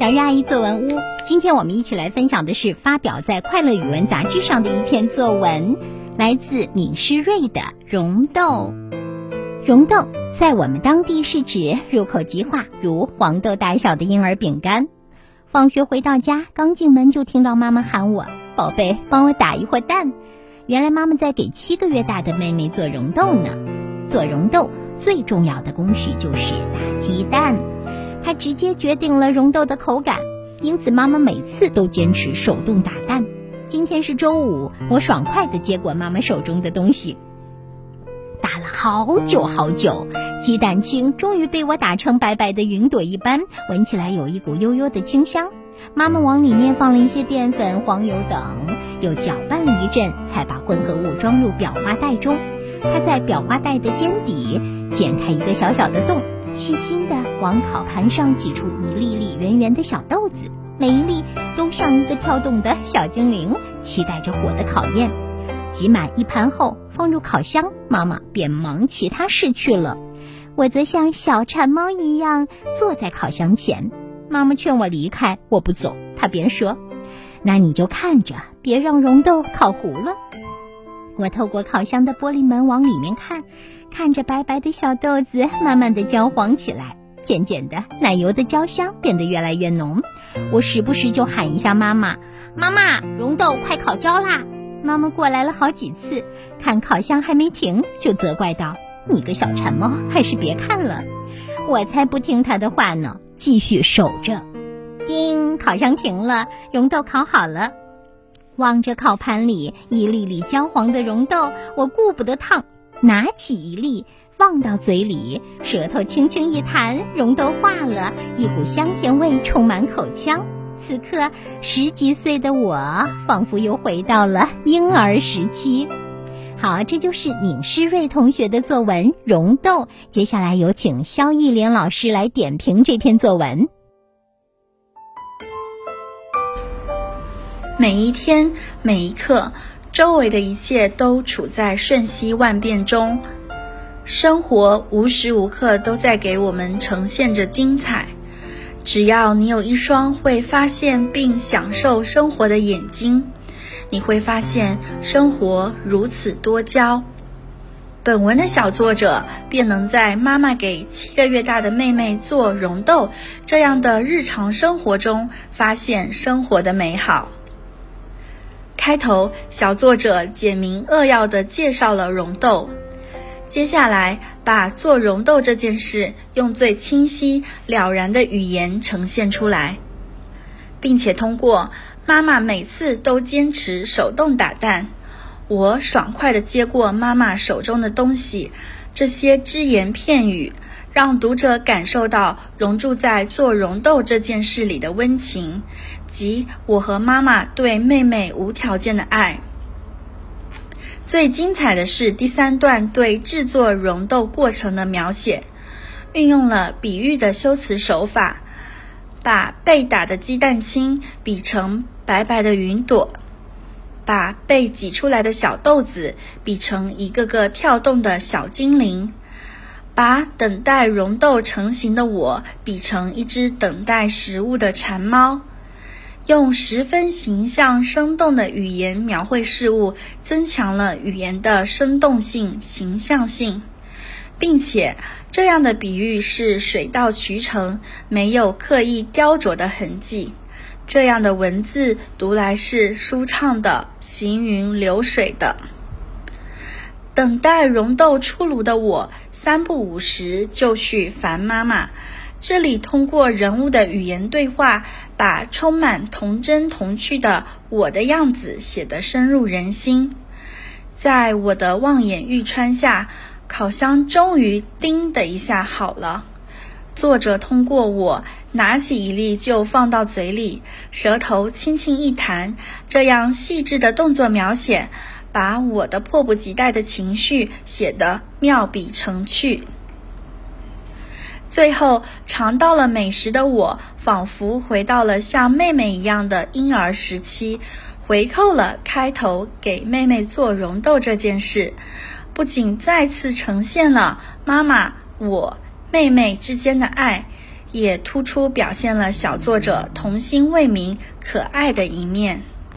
小鱼阿姨作文屋，今天我们一起来分享的是发表在《快乐语文》杂志上的一篇作文，来自闵诗瑞的《溶豆》。溶豆在我们当地是指入口即化，如黄豆大小的婴儿饼干。放学回到家，刚进门就听到妈妈喊我：“宝贝，帮我打一会蛋。”原来妈妈在给七个月大的妹妹做溶豆呢。做溶豆最重要的工序就是打鸡蛋。直接决定了溶豆的口感，因此妈妈每次都坚持手动打蛋。今天是周五，我爽快地接过妈妈手中的东西，打了好久好久，鸡蛋清终于被我打成白白的云朵一般，闻起来有一股悠悠的清香。妈妈往里面放了一些淀粉、黄油等，又搅拌了一阵，才把混合物装入裱花袋中。她在裱花袋的尖底剪开一个小小的洞。细心地往烤盘上挤出一粒粒圆圆的小豆子，每一粒都像一个跳动的小精灵，期待着火的考验。挤满一盘后，放入烤箱，妈妈便忙其他事去了。我则像小馋猫一样坐在烤箱前。妈妈劝我离开，我不走。她便说：“那你就看着，别让溶豆烤糊了。”我透过烤箱的玻璃门往里面看。看着白白的小豆子慢慢的焦黄起来，渐渐的奶油的焦香变得越来越浓。我时不时就喊一下妈妈：“妈妈，溶豆快烤焦啦！”妈妈过来了好几次，看烤箱还没停，就责怪道：“你个小馋猫，还是别看了。”我才不听她的话呢，继续守着。叮，烤箱停了，溶豆烤好了。望着烤盘里一粒粒焦黄的溶豆，我顾不得烫。拿起一粒放到嘴里，舌头轻轻一弹，蓉豆化了，一股香甜味充满口腔。此刻，十几岁的我仿佛又回到了婴儿时期。好，这就是闵诗瑞同学的作文《溶豆》。接下来有请肖艺莲老师来点评这篇作文。每一天，每一刻。周围的一切都处在瞬息万变中，生活无时无刻都在给我们呈现着精彩。只要你有一双会发现并享受生活的眼睛，你会发现生活如此多娇。本文的小作者便能在妈妈给七个月大的妹妹做溶豆这样的日常生活中，发现生活的美好。开头，小作者简明扼要地介绍了溶豆，接下来把做溶豆这件事用最清晰了然的语言呈现出来，并且通过妈妈每次都坚持手动打蛋，我爽快地接过妈妈手中的东西，这些只言片语。让读者感受到融入在做溶豆这件事里的温情，及我和妈妈对妹妹无条件的爱。最精彩的是第三段对制作溶豆过程的描写，运用了比喻的修辞手法，把被打的鸡蛋清比成白白的云朵，把被挤出来的小豆子比成一个个跳动的小精灵。把等待溶豆成型的我比成一只等待食物的馋猫，用十分形象生动的语言描绘事物，增强了语言的生动性、形象性，并且这样的比喻是水到渠成，没有刻意雕琢的痕迹。这样的文字读来是舒畅的，行云流水的。等待溶豆出炉的我，三不五时就去烦妈妈。这里通过人物的语言对话，把充满童真童趣的我的样子写得深入人心。在我的望眼欲穿下，烤箱终于“叮”的一下好了。作者通过我拿起一粒就放到嘴里，舌头轻轻一弹，这样细致的动作描写。把我的迫不及待的情绪写得妙笔成趣。最后尝到了美食的我，仿佛回到了像妹妹一样的婴儿时期，回扣了开头给妹妹做溶豆这件事，不仅再次呈现了妈妈我妹妹之间的爱，也突出表现了小作者童心未泯、可爱的一面。